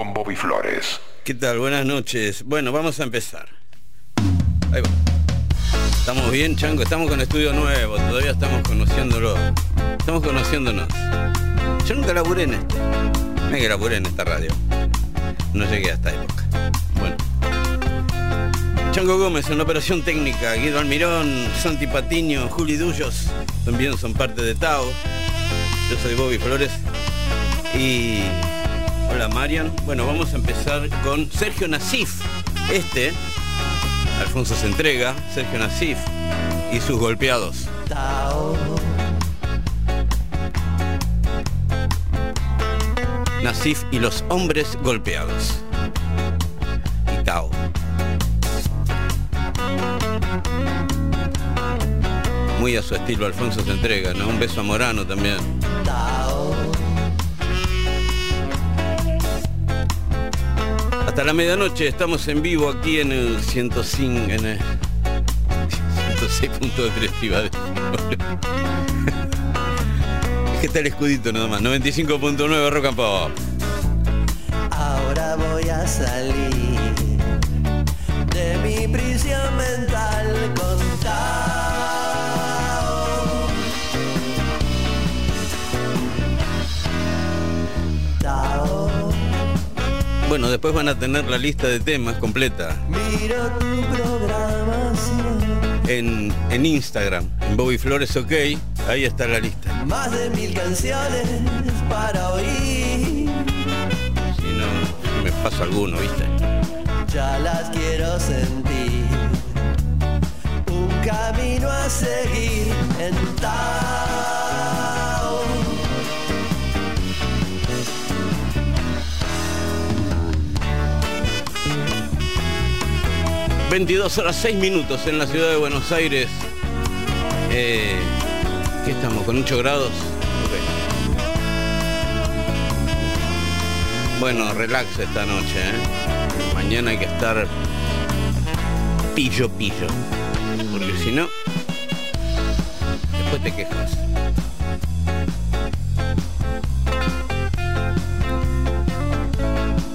con Bobby Flores. ¿Qué tal? Buenas noches. Bueno, vamos a empezar. Ahí va. ¿Estamos bien, Chango? Estamos con estudio nuevo, todavía estamos conociéndolo. Estamos conociéndonos. Yo nunca laburé en este. No en esta radio. No llegué a esta época. Bueno. Chango Gómez en la operación técnica, Guido Almirón, Santi Patiño, Juli Dullos, también son parte de Tao. Yo soy Bobby Flores. Y hola Marian. Bueno, vamos a empezar con Sergio Nasif. Este, Alfonso se entrega, Sergio Nasif y sus golpeados. Nasif y los hombres golpeados. Y Tao. Muy a su estilo Alfonso se entrega, ¿no? Un beso a Morano también. Hasta la medianoche estamos en vivo aquí en el 105, en el 106.3 iba a decir. Es que está el escudito nada más, 95.9 Rock and. Ahora voy a salir Bueno, después van a tener la lista de temas completa Miro tu programación. en, en Instagram, en Bobby Flores OK, ahí está la lista. Más de mil canciones para oír. Si no, me paso alguno, ¿viste? Ya las quiero sentir. Un camino a seguir en Tao. 22 horas 6 minutos en la ciudad de Buenos Aires. Eh, ¿Qué estamos? ¿Con 8 grados? Ok. Bueno, relax esta noche, ¿eh? Mañana hay que estar pillo pillo. Porque si no, después te quejas.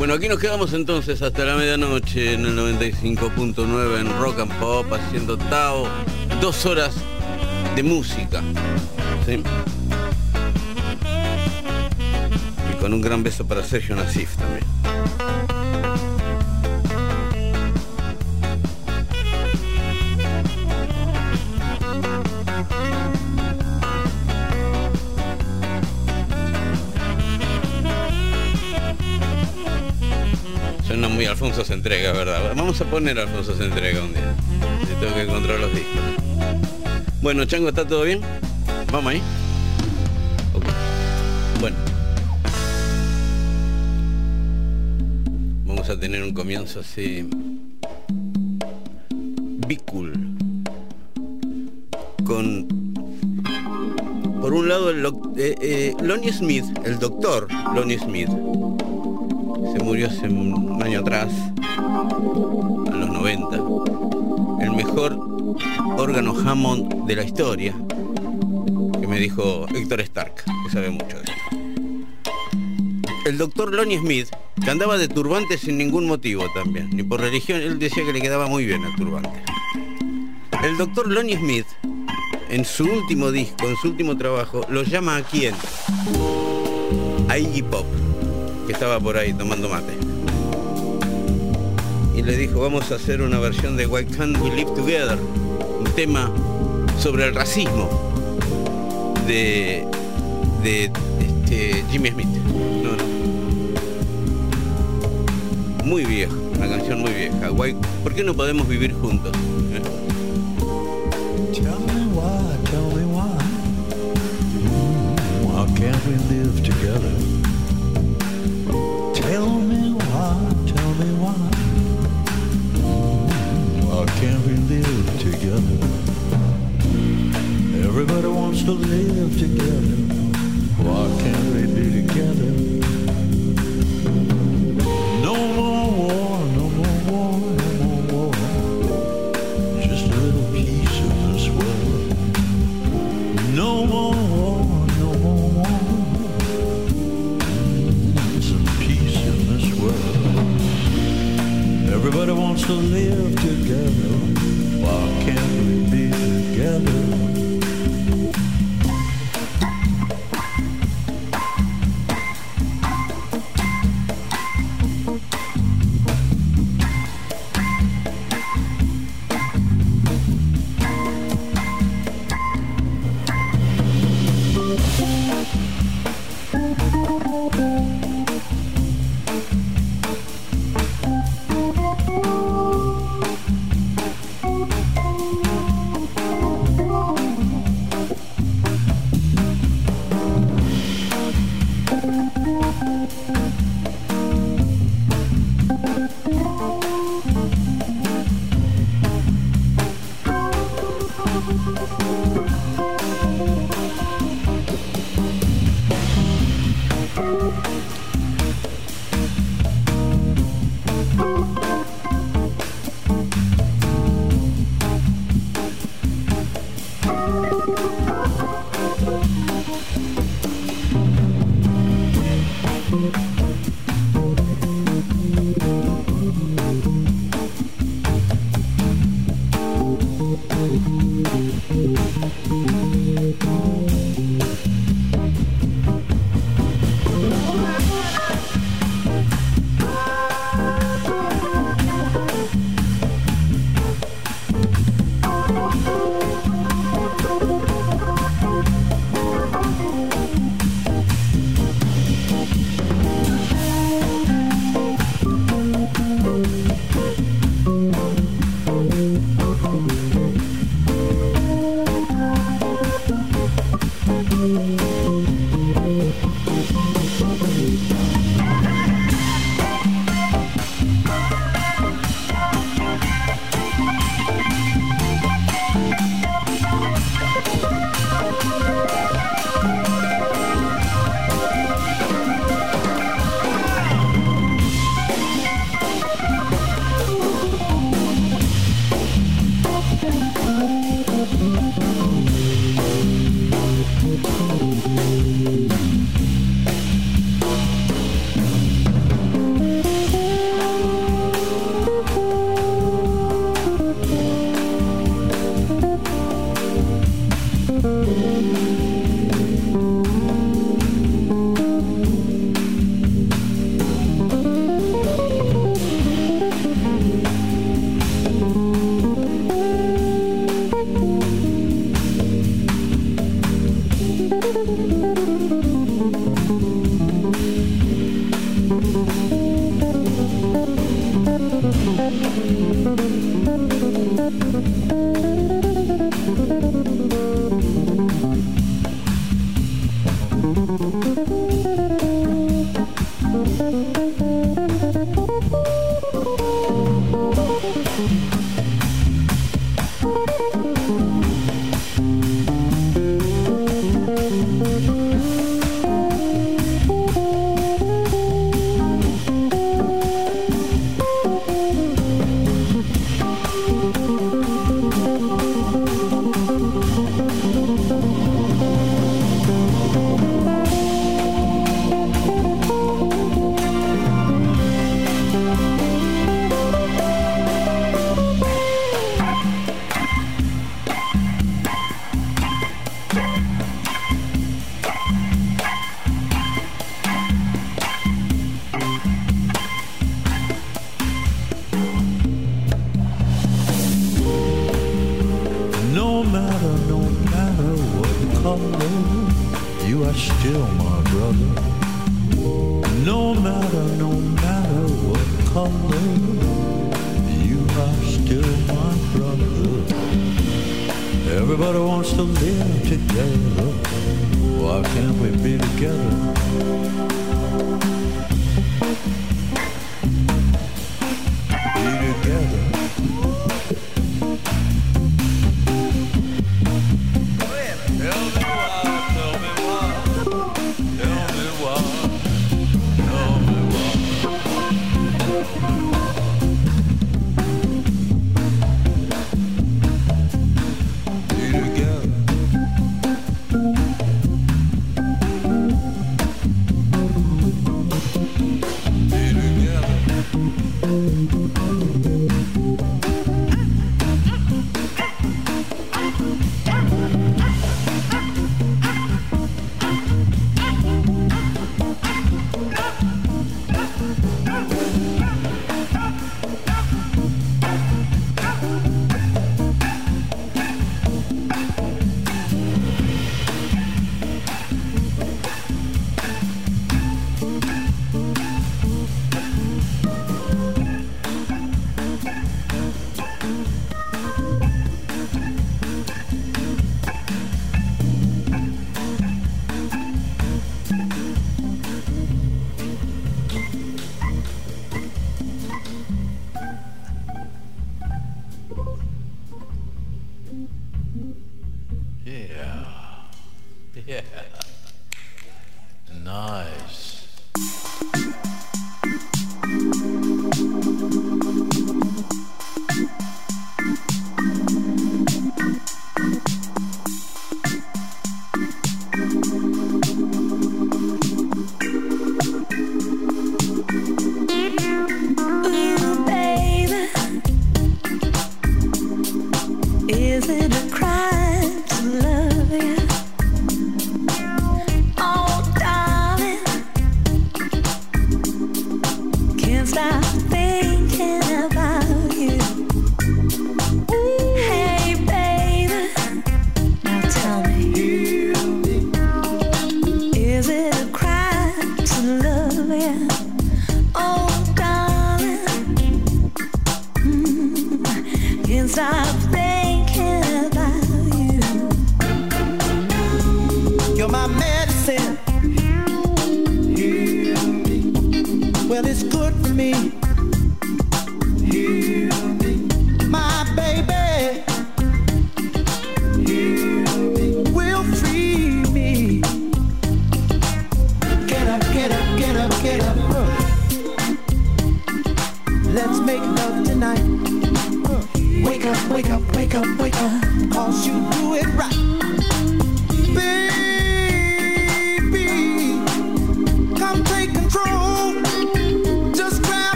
Bueno, aquí nos quedamos entonces hasta la medianoche en el 95.9 en Rock and Pop haciendo Tao. Dos horas de música. Y con un gran beso para Sergio Nasif también. Alfonso se entrega, ¿verdad? Vamos a poner Alfonso se entrega un día. Tengo que encontrar los discos. Bueno, Chango, ¿está todo bien? Vamos ahí. Bueno. Vamos a tener un comienzo así. Bicul. Con. Por un lado, el, eh, eh, Lonnie Smith, el doctor Lonnie Smith, murió hace un año atrás, a los 90. El mejor órgano Hammond de la historia, que me dijo Héctor Stark, que sabe mucho de esto. El doctor Lonnie Smith, que andaba de turbante sin ningún motivo también, ni por religión, él decía que le quedaba muy bien el turbante. El doctor Lonnie Smith, en su último disco, en su último trabajo, lo llama a quién? A Iggy Pop estaba por ahí tomando mate. Y le dijo, vamos a hacer una versión de Why Can't We Live Together, un tema sobre el racismo de, de este, Jimmy Smith. Muy viejo, una canción muy vieja. Why- ¿Por qué no podemos vivir juntos?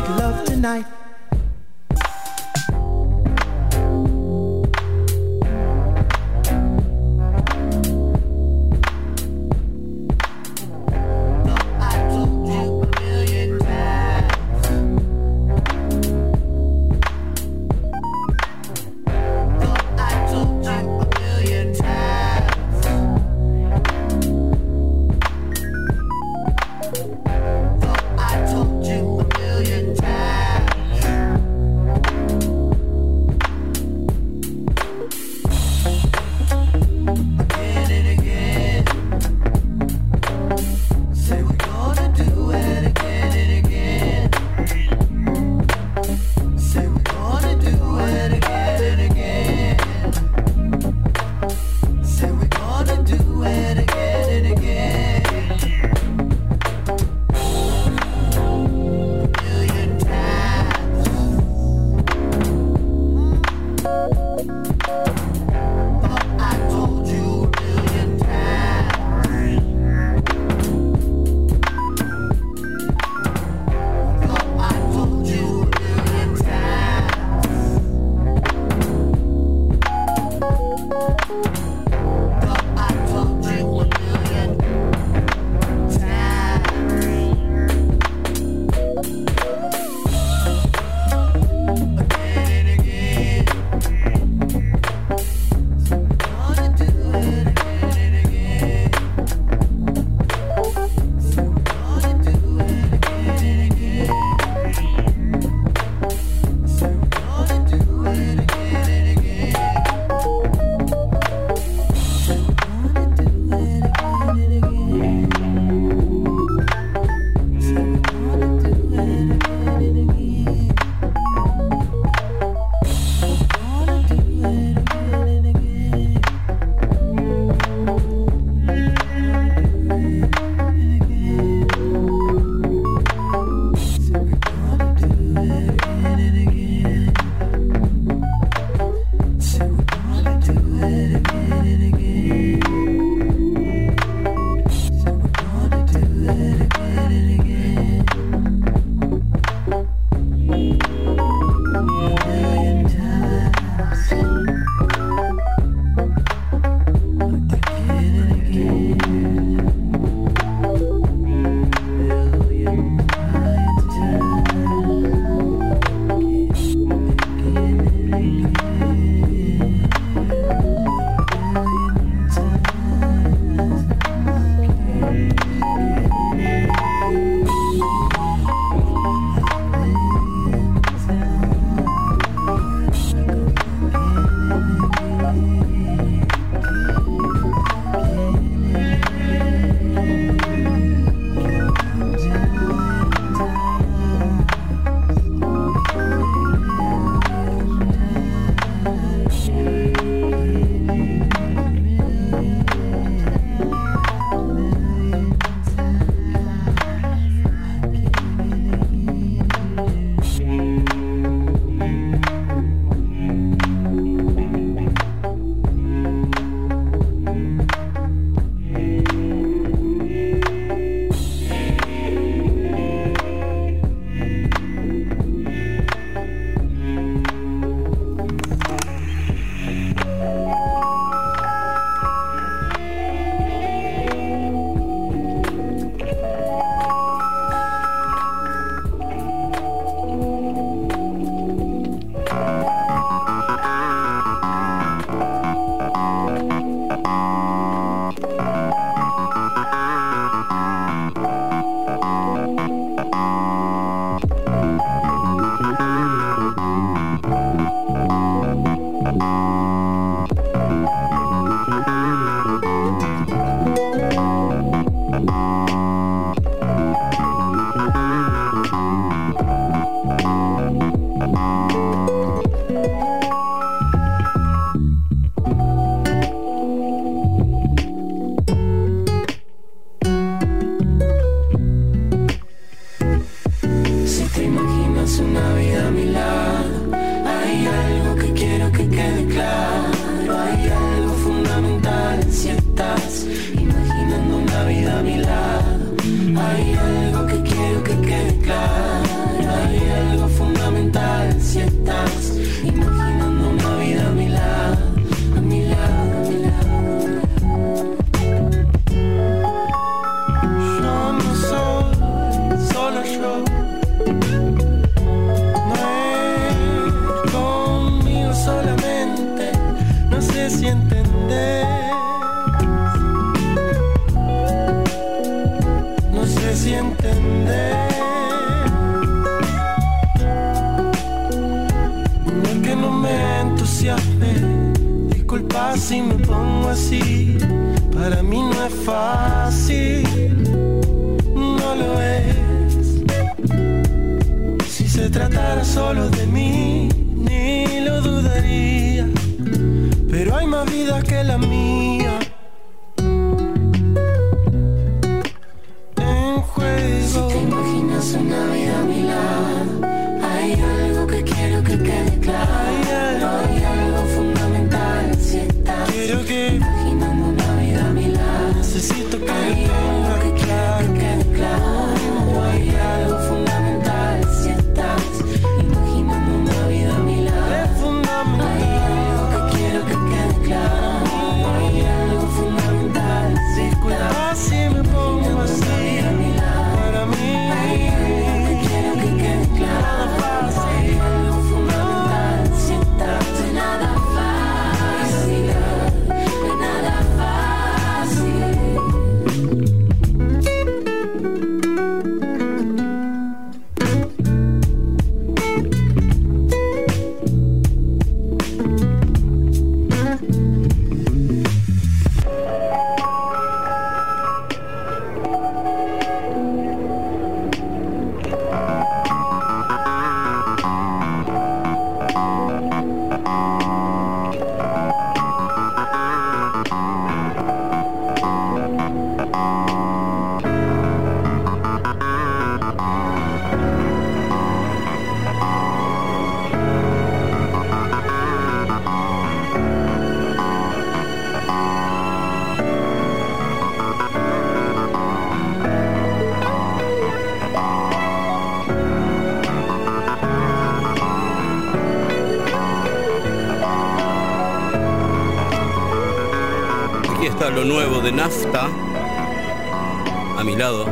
make love tonight. nafta a mi lado.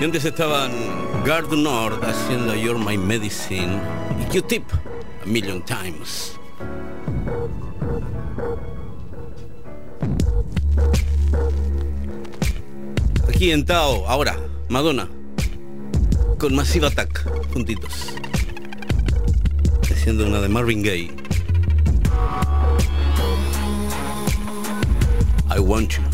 Y antes estaban Garden Nord haciendo You're My Medicine y Q-Tip a Million Times. Aquí en Tao, ahora, Madonna, con Massive Attack, juntitos, haciendo una de Marvin Gaye. want you.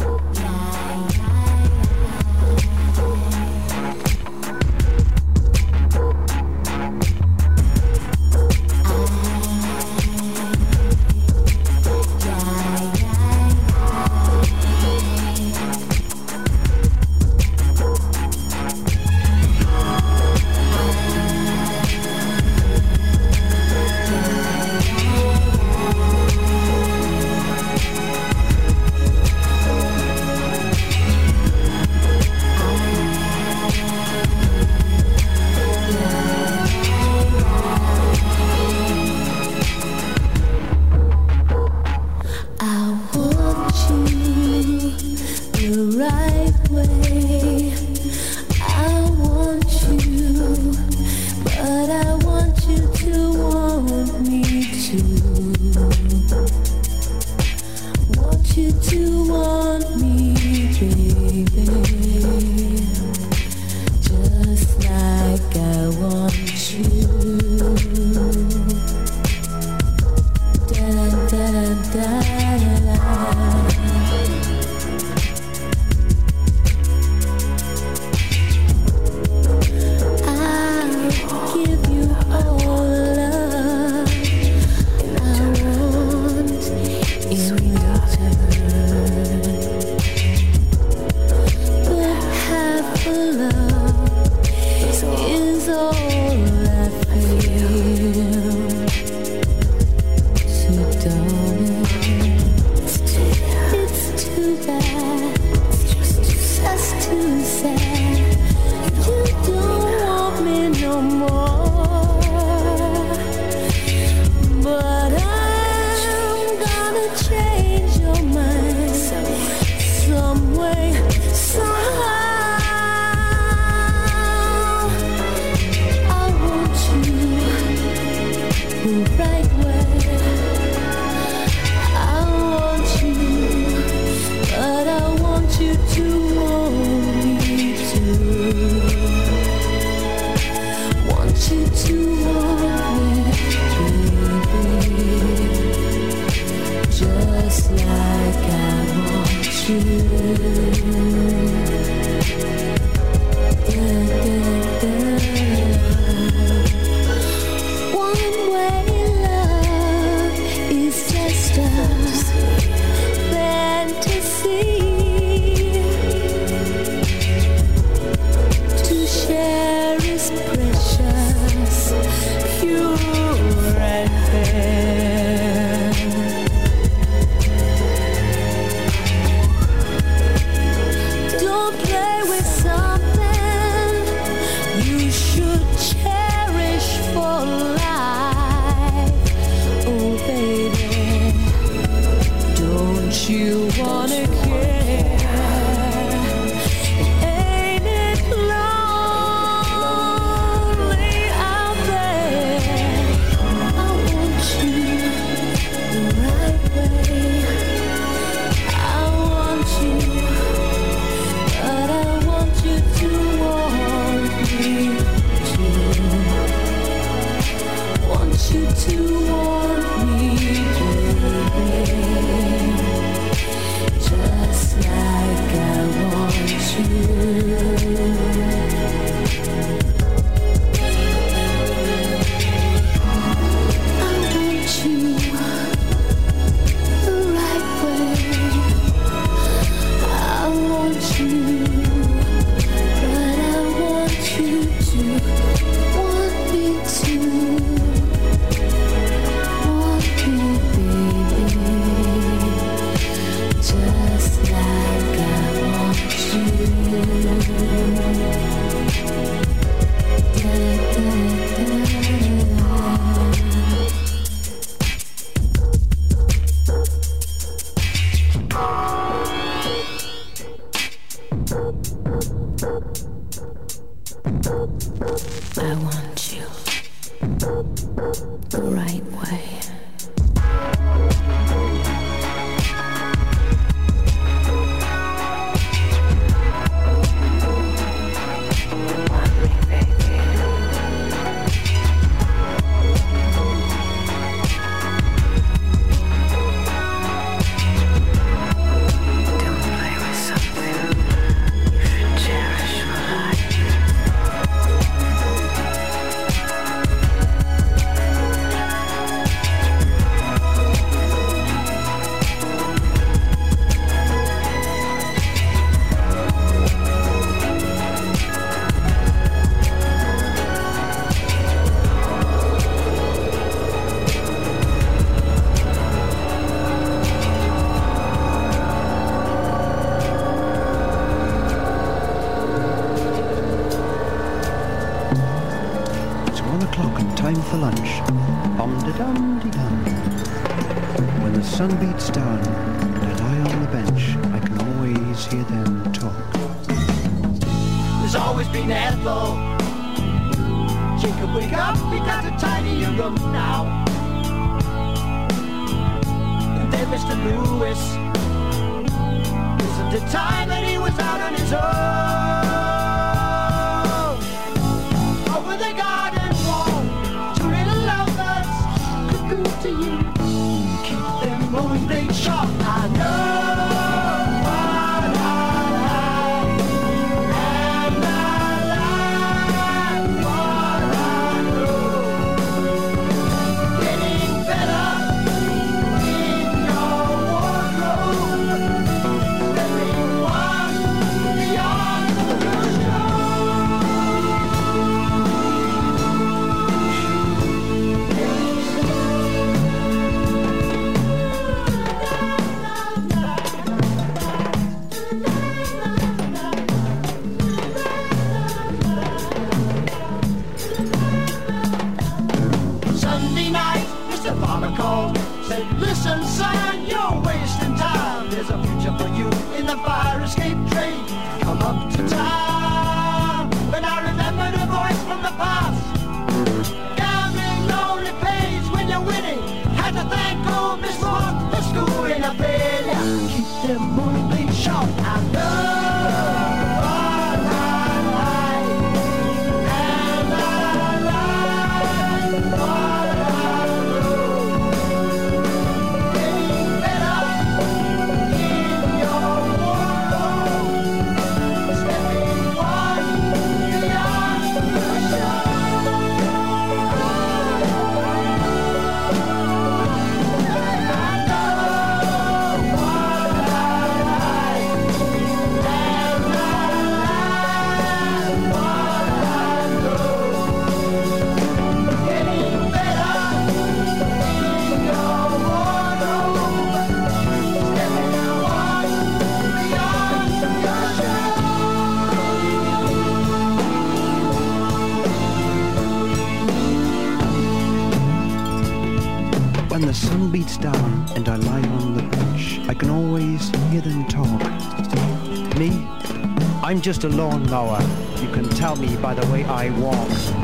I'm just a lawnmower. You can tell me by the way I walk.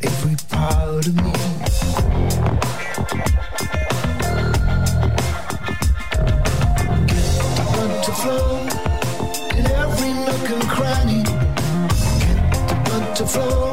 every part of me. Get the blood to flow in every nook and cranny. Get the blood to flow.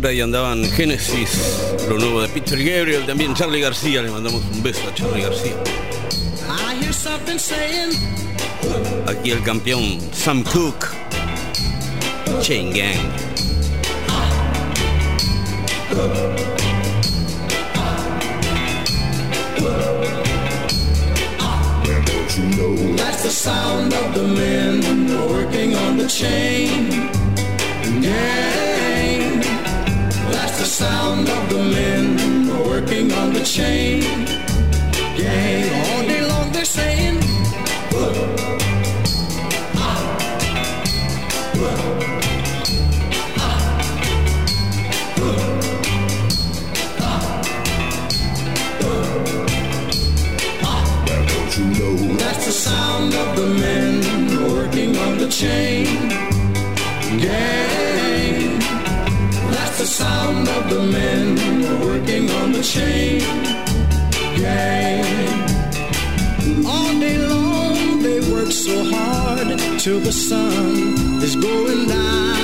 Por ahí andaban Genesis, lo nuevo de Peter Gabriel, también Charlie García, le mandamos un beso a Charlie García. I hear something saying, Aquí el campeón Sam Cooke, Chain Gang. that's the sound of the men working on the chain gang. Sound of the men working on the chain. Gang. All day long they're saying, That's the sound of the men working on the chain the men working on the chain gang. All day long they work so hard till the sun is going down.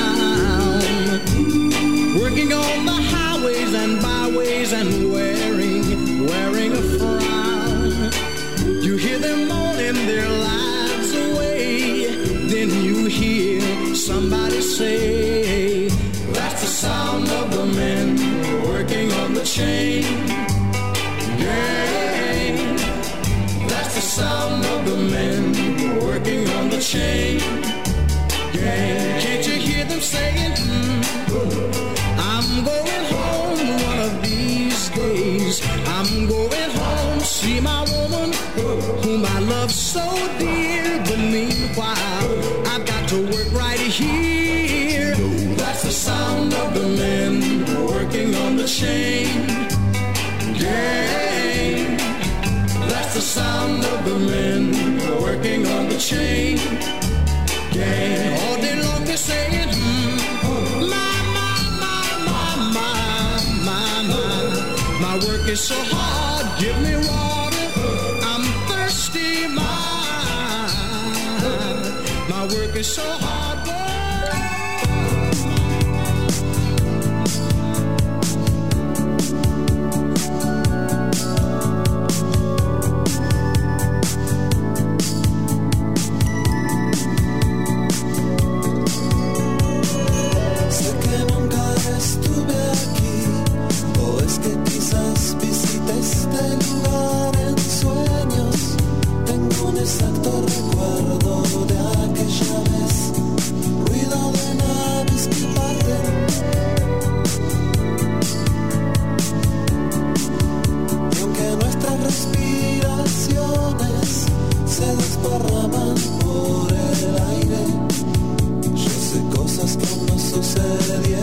So dear. But meanwhile, I've got to work right here. That's the sound of the men working on the chain gang. That's the sound of the men working on the chain gang. All day long they're saying, mm, my, my, my, my, my, my, my. My work is so hard, give me water. So hard, sucedió.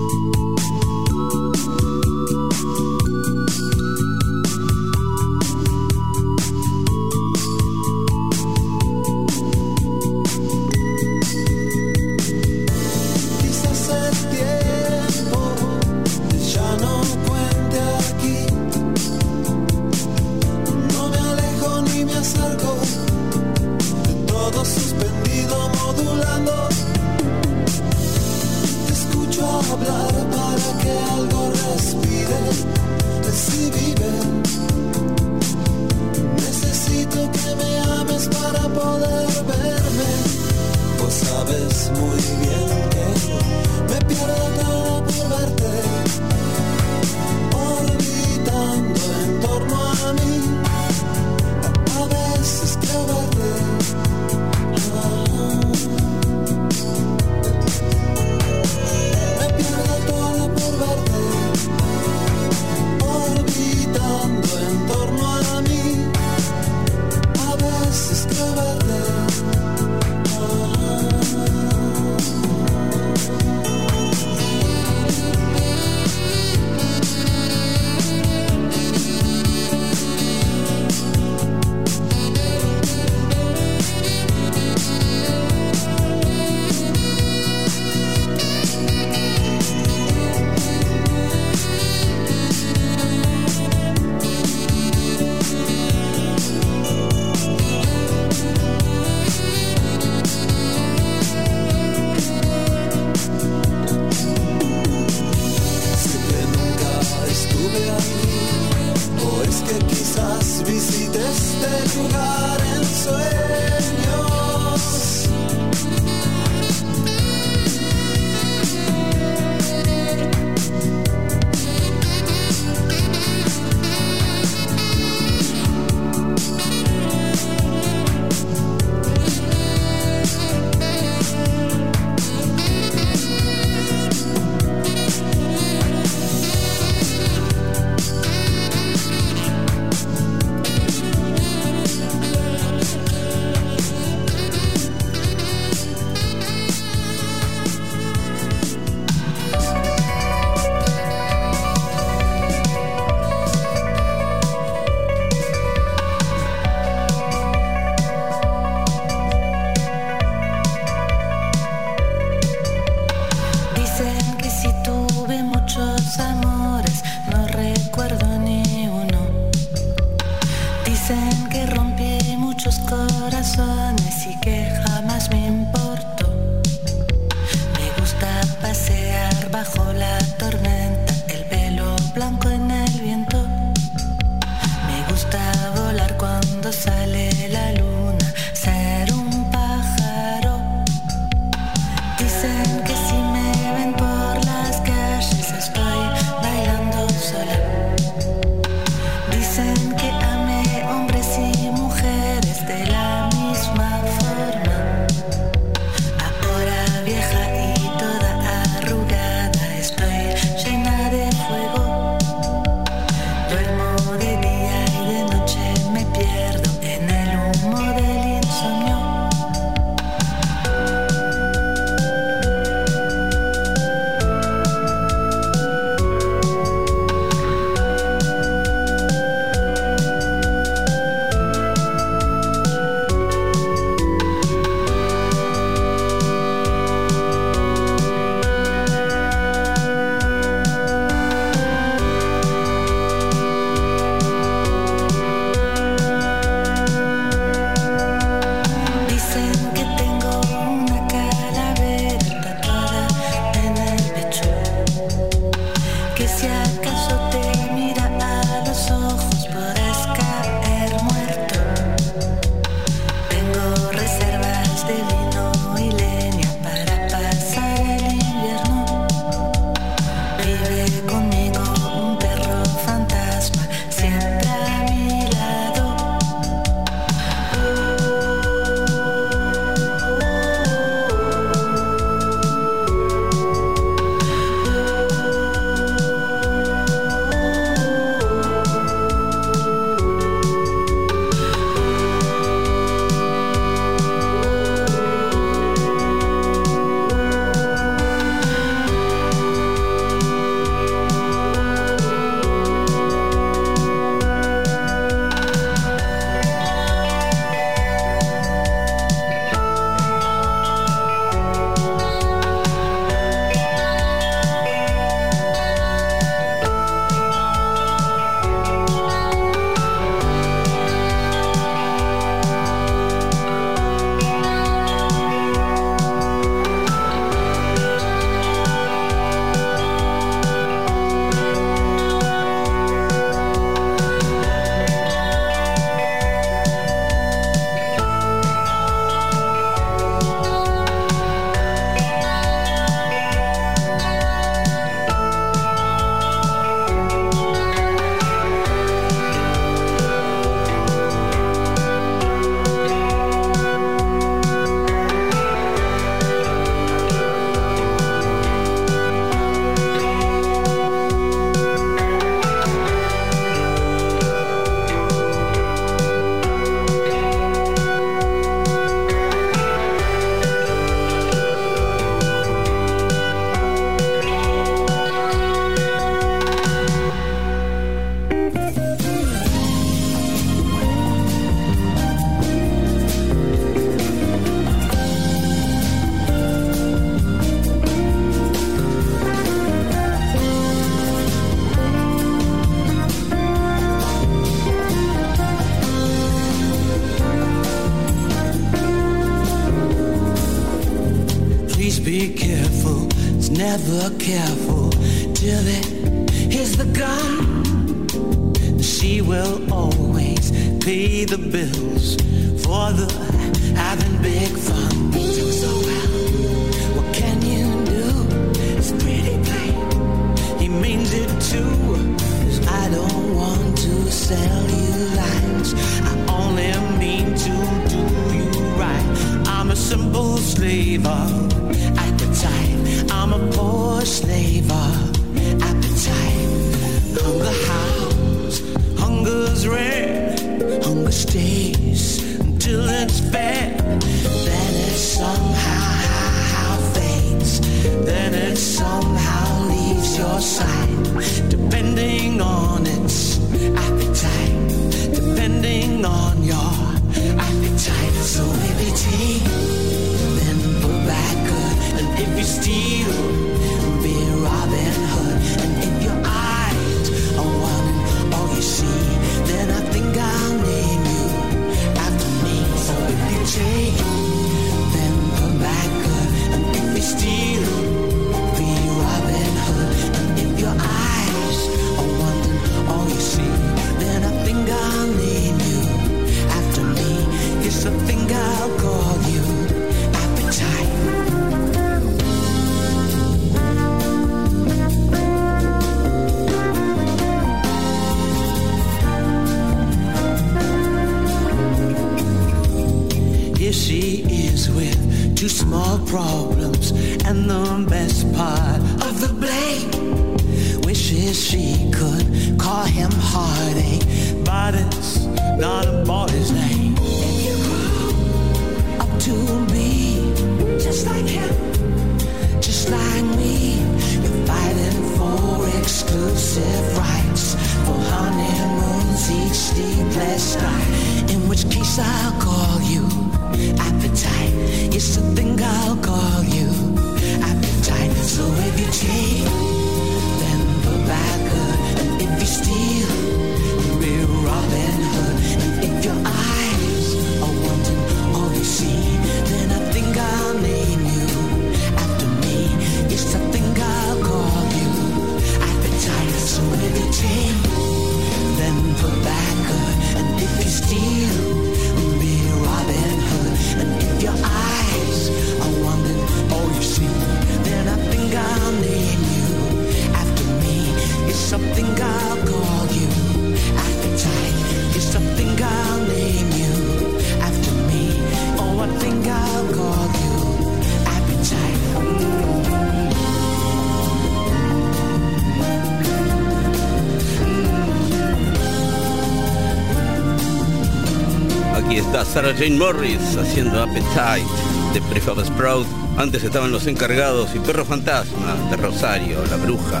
Jane Morris haciendo Appetite de Prefab Sprout. Antes estaban Los Encargados y Perro Fantasma de Rosario, La Bruja.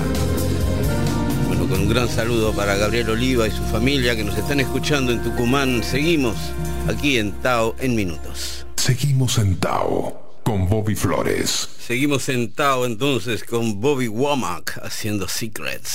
Bueno, con un gran saludo para Gabriel Oliva y su familia que nos están escuchando en Tucumán. Seguimos aquí en Tao en minutos. Seguimos en Tao con Bobby Flores. Seguimos en Tao entonces con Bobby Womack haciendo Secrets.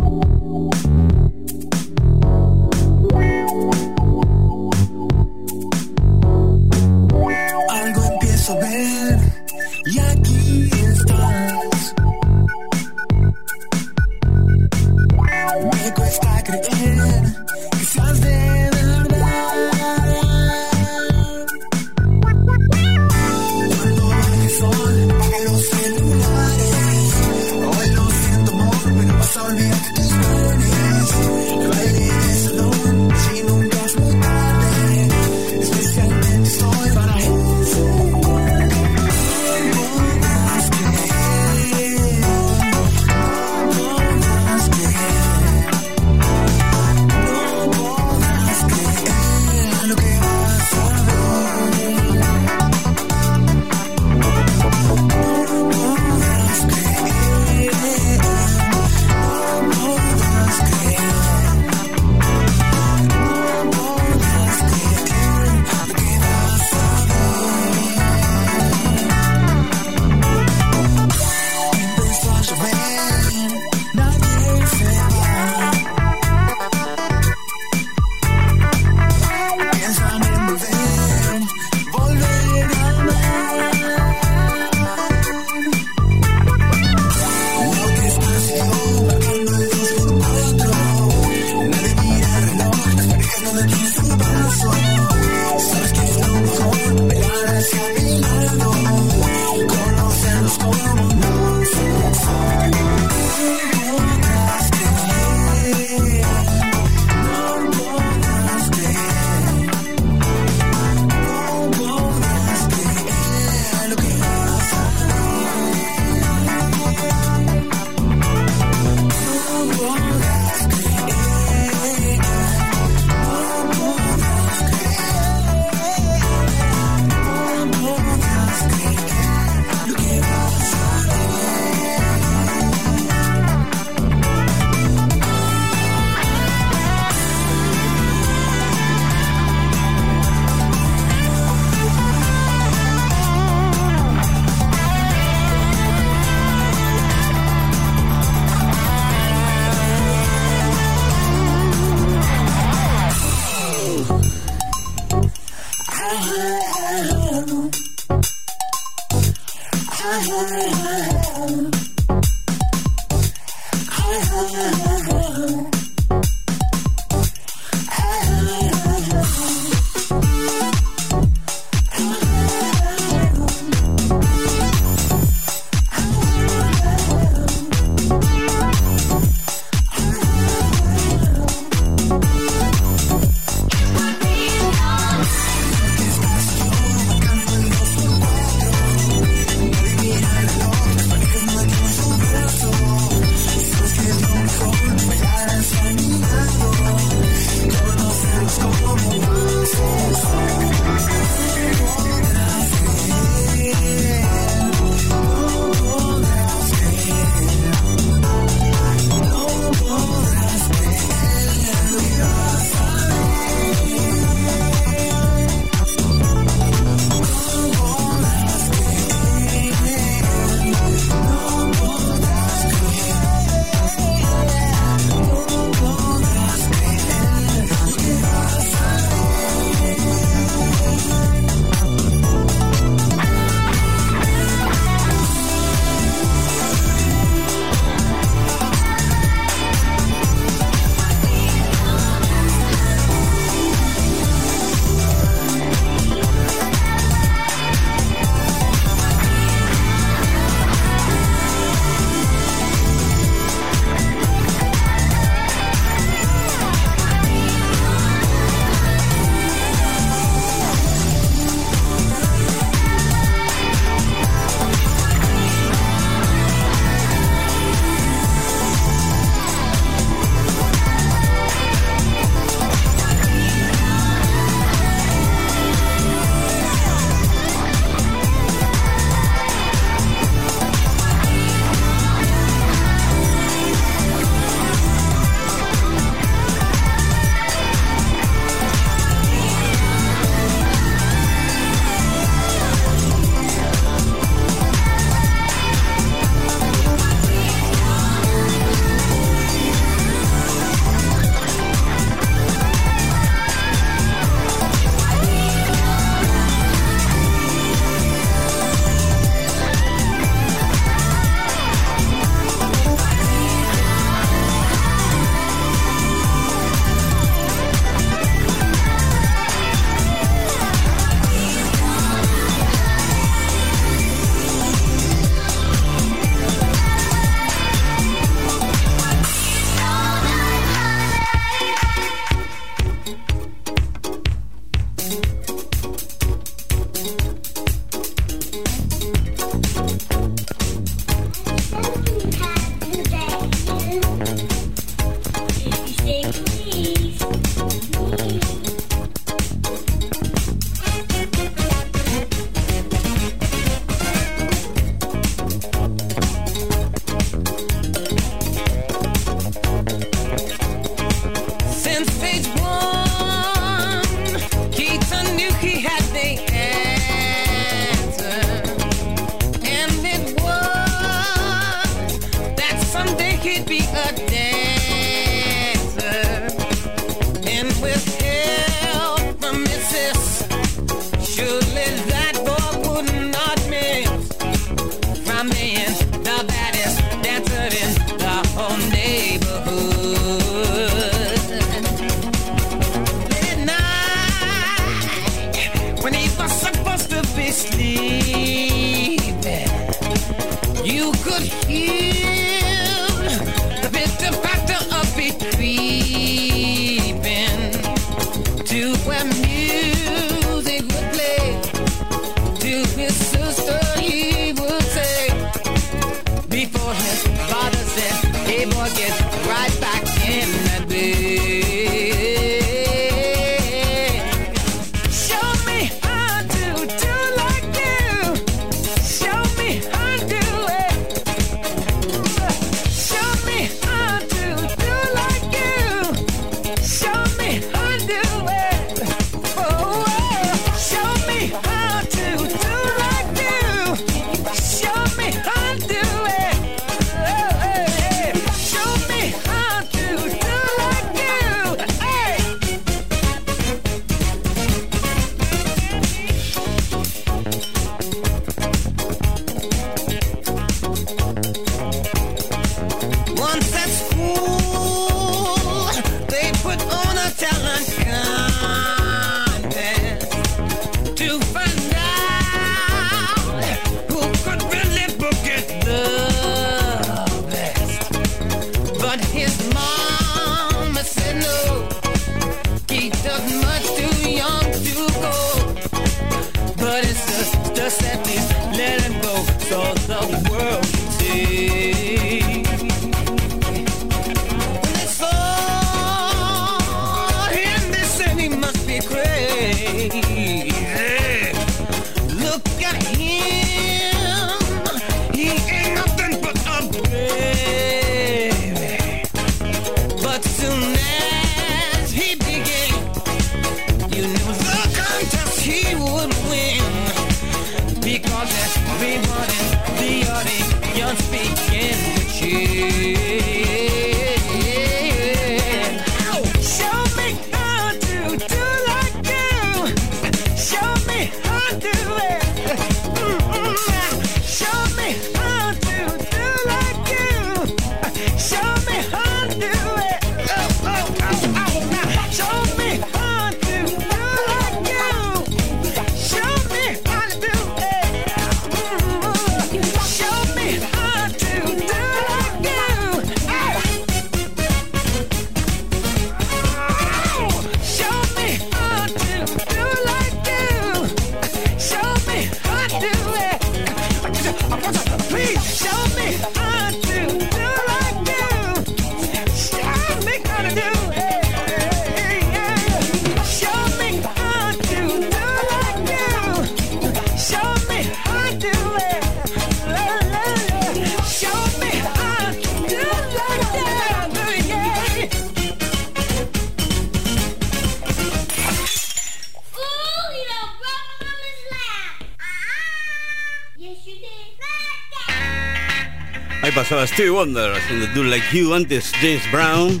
Stevie Wonder haciendo Do Like You, antes James Brown,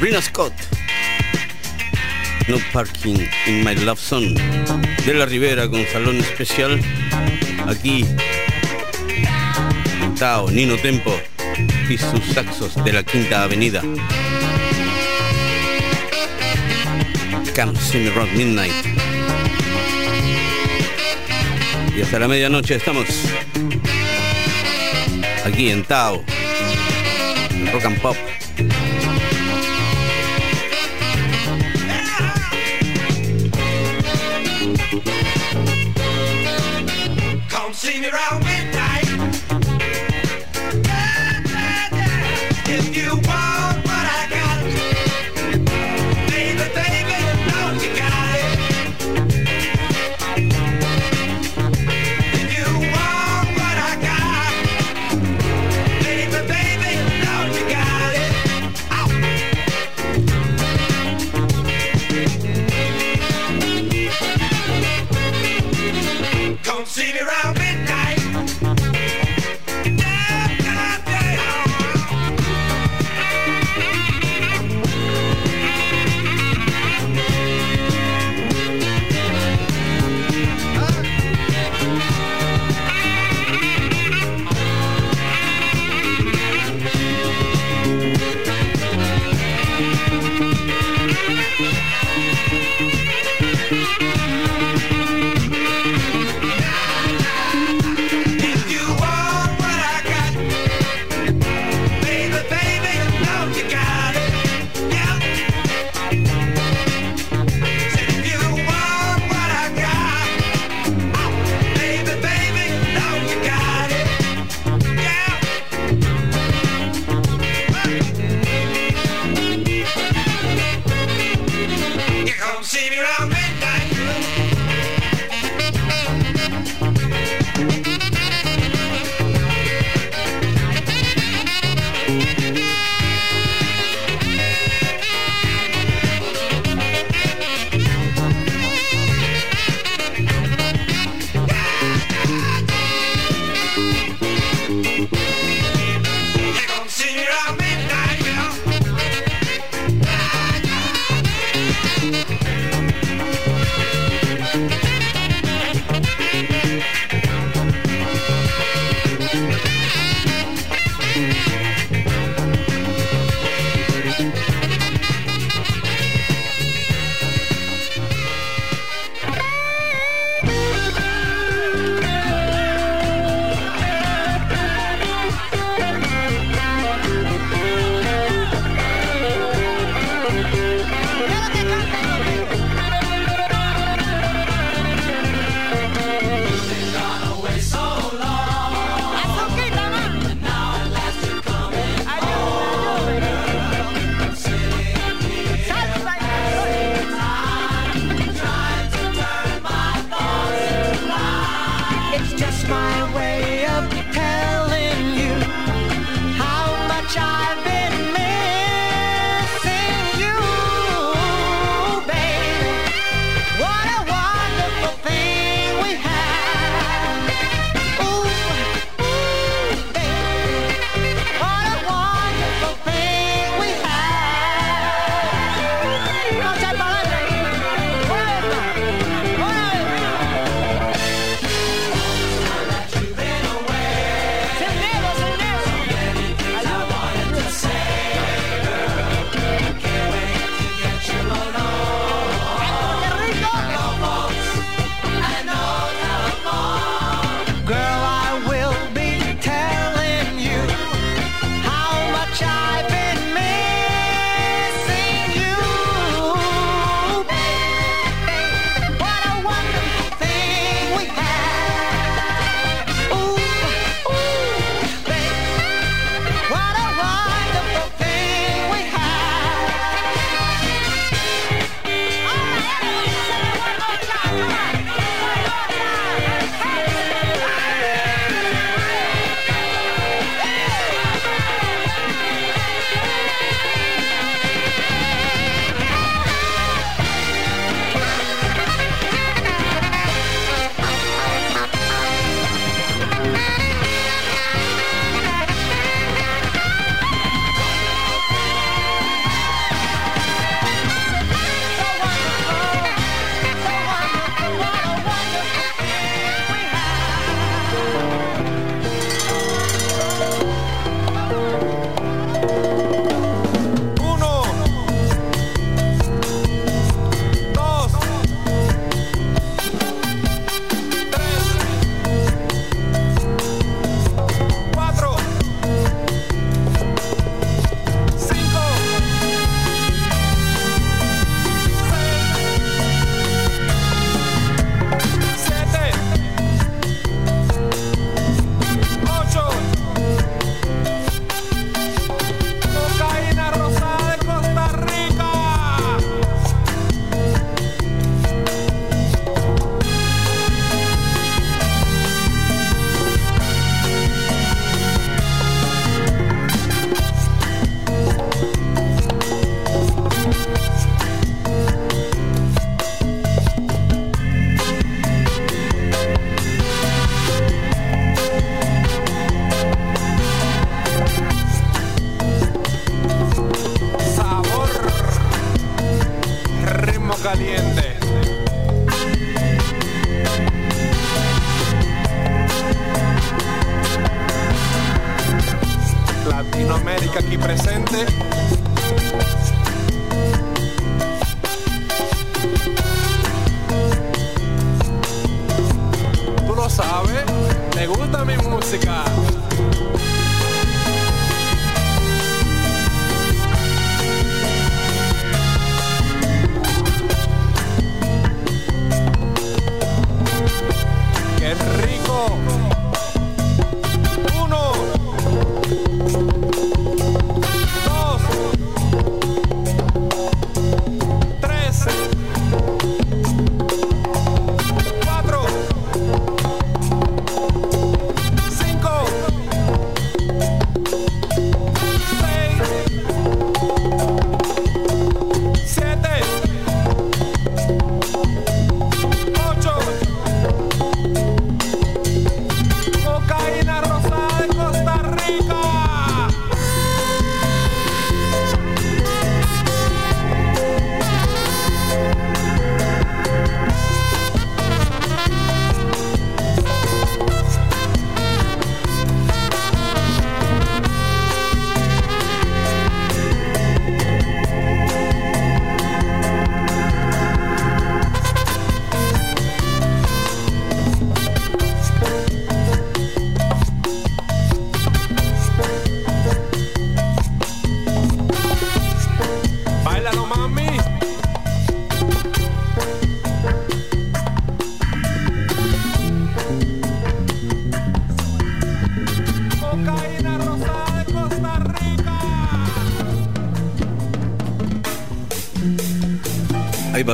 Brina Scott. No Parking in My Love Zone. De la Rivera con salón especial. Aquí. Tao, Nino Tempo y sus saxos de la Quinta Avenida. Come See Me Rock Midnight. Y hasta la medianoche estamos aquí en Tao, Rock and Pop.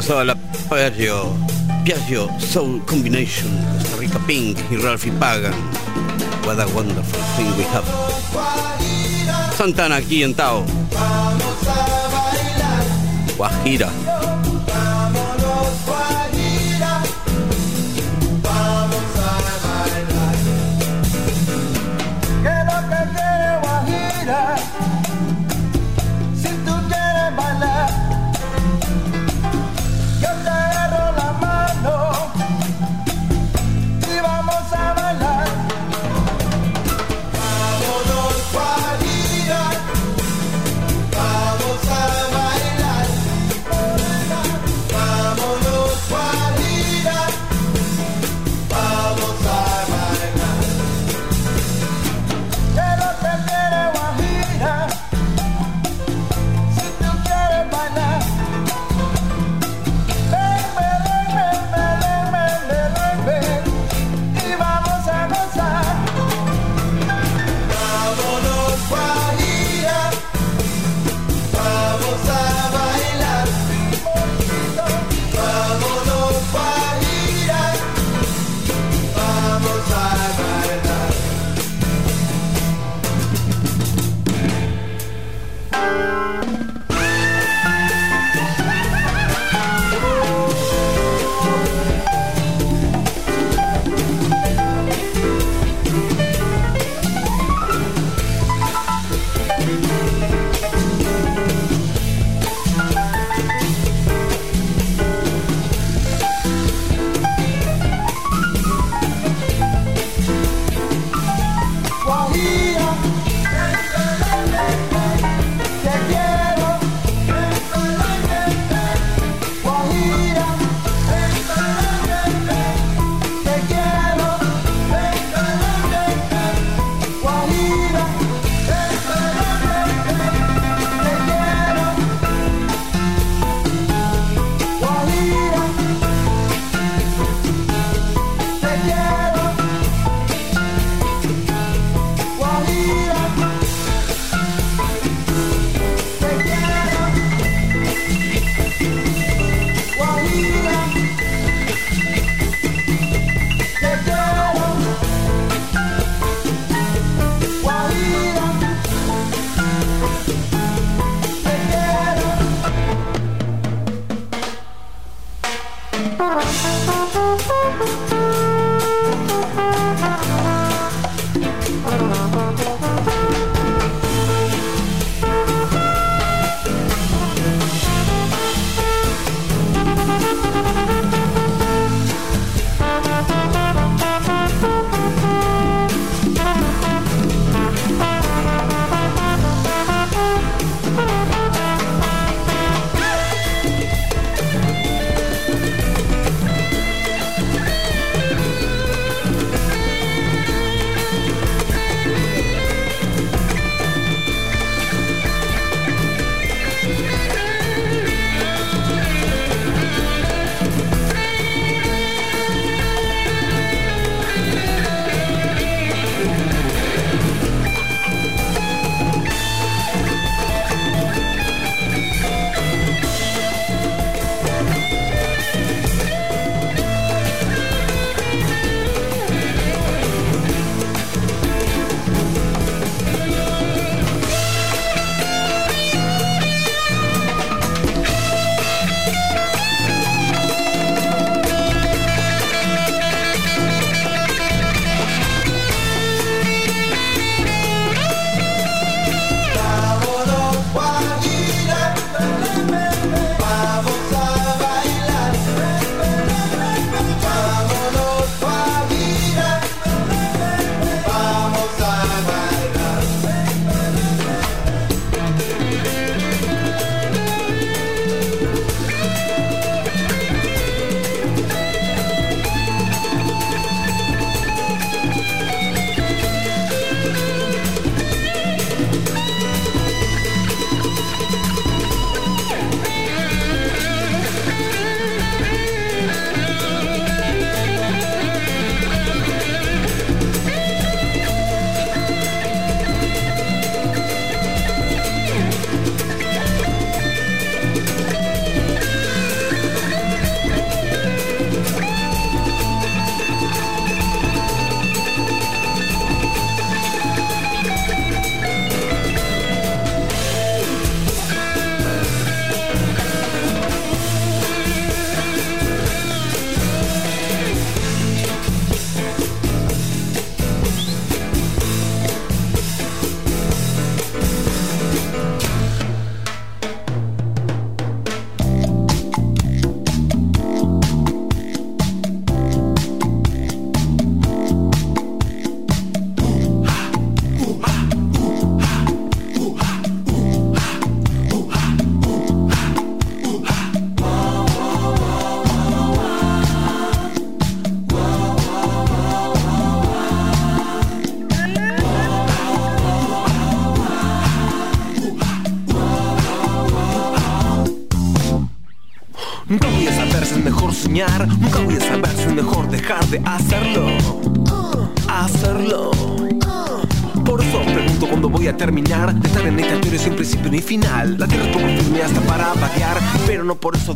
pasaba la Piaggio, Piaggio Soul Combination, Costa Rica Pink y Ralphie Pagan. What a wonderful thing we have. Santana aquí en Tao. Guajira.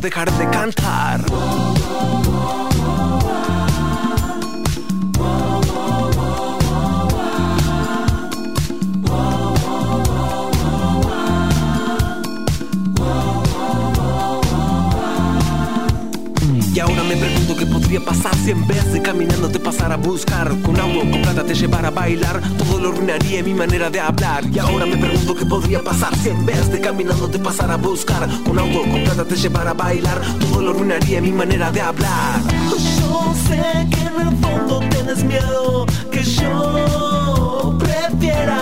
Dejar de cantar. Pasara a buscar. Con auto con plata te llevara a bailar. Todo lo arruinaría mi manera de hablar. Yo sé que en el fondo tienes miedo que yo prefiera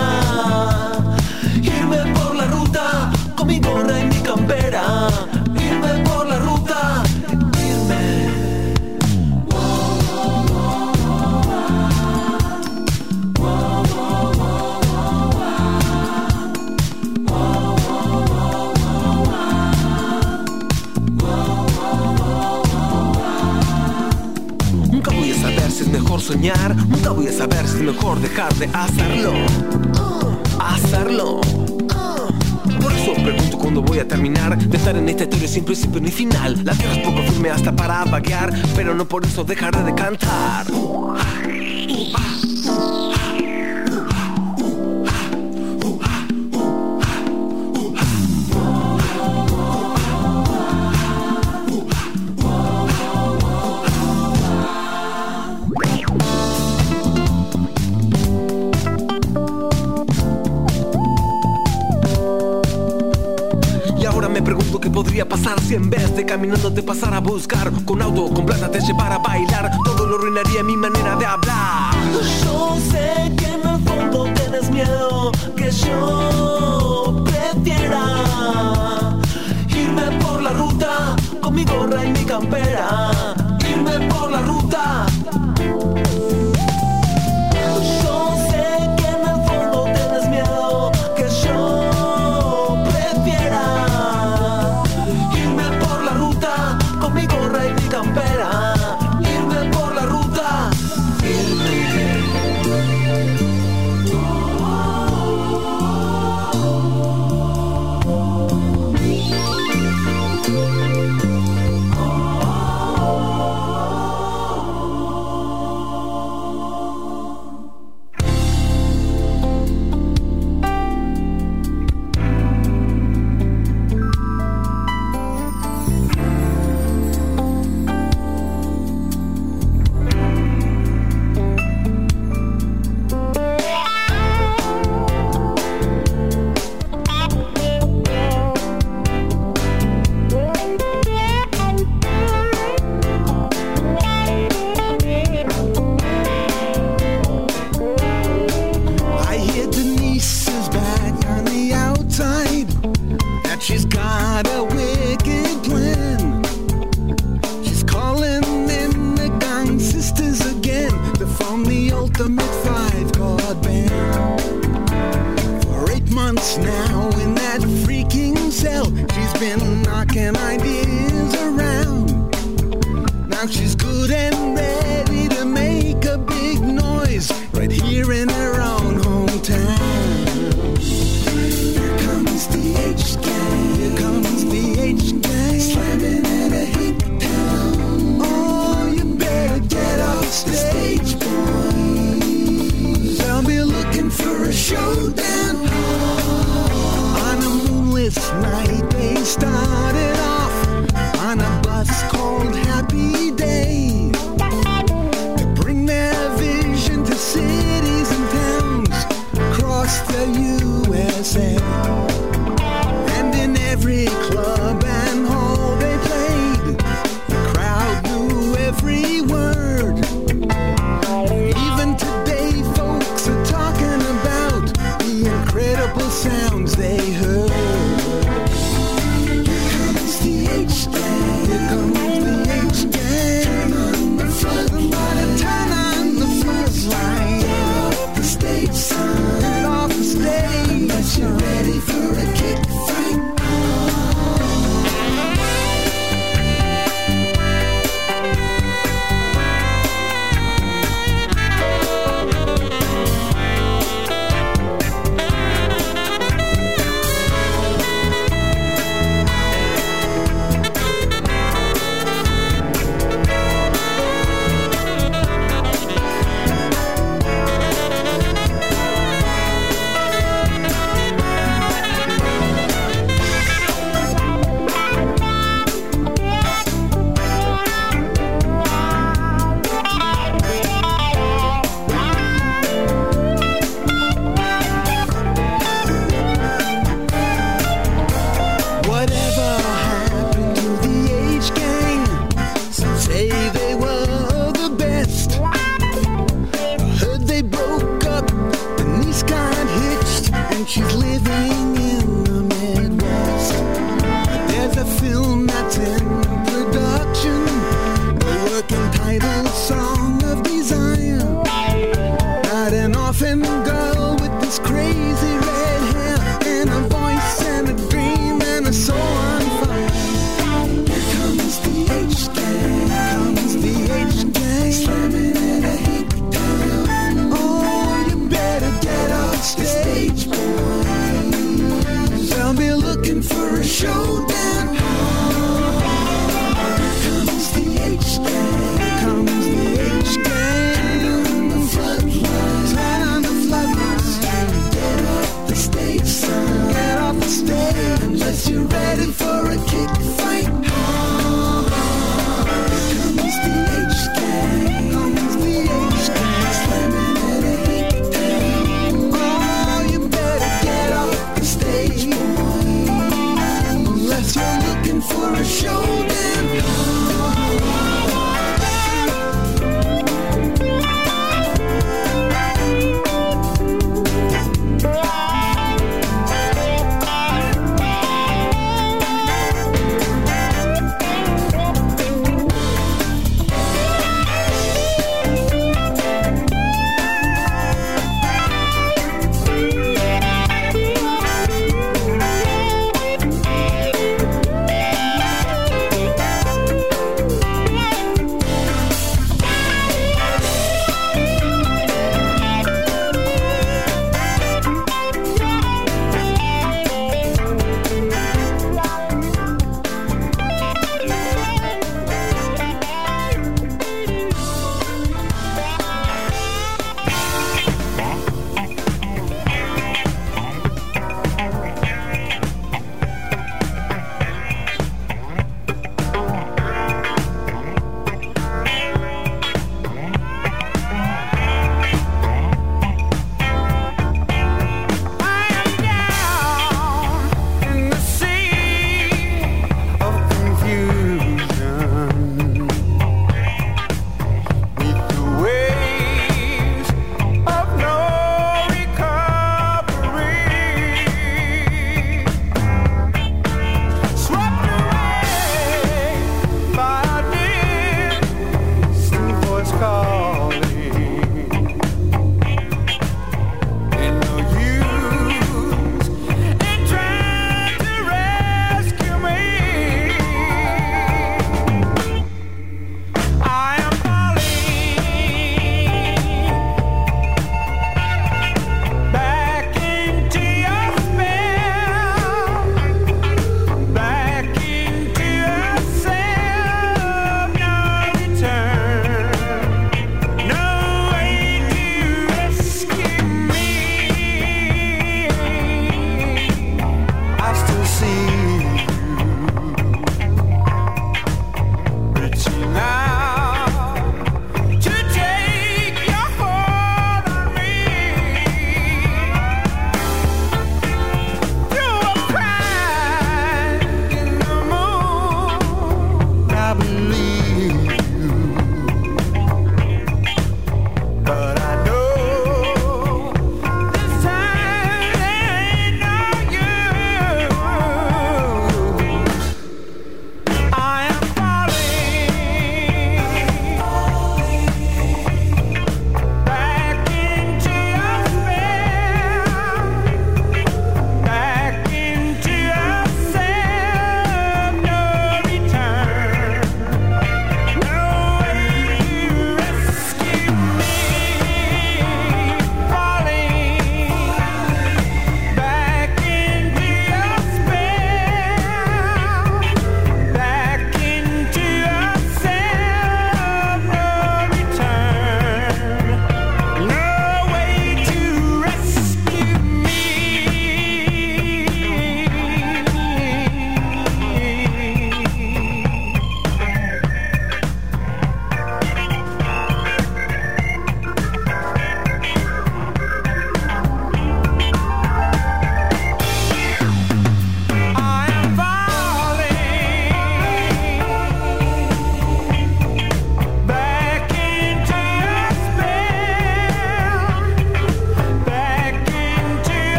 irme por la ruta con mi gorra y mi campera. Nunca voy a saber si es mejor dejar de hacerlo. Hacerlo. Por eso pregunto cuándo voy a terminar. De estar en esta historia sin principio ni final. La tierra es poco firme hasta para vaguear Pero no por eso dejaré de cantar de caminando te pasara a buscar Con auto, con plata te llevara a bailar Todo lo arruinaría mi manera de hablar Yo sé que en el fondo tienes miedo que yo prefiera irme por la ruta con mi gorra y mi campera. Irme por la ruta.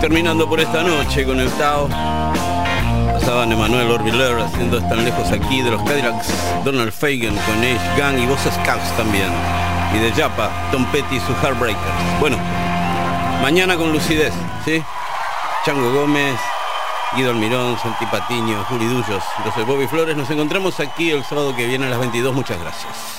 Terminando por esta noche con el Tao. Pasaban Emanuel Orviller haciendo Están Lejos Aquí de los Cadillacs, Donald Fagan con Ace Gang y Voces Scouts también. Y de Japa, Tom Petty y su Heartbreakers. Bueno, mañana con lucidez, ¿sí? Chango Gómez, Guido Almirón, Santi Patiño, Juli Dullos. Yo Bobby Flores. Nos encontramos aquí el sábado que viene a las 22. Muchas gracias.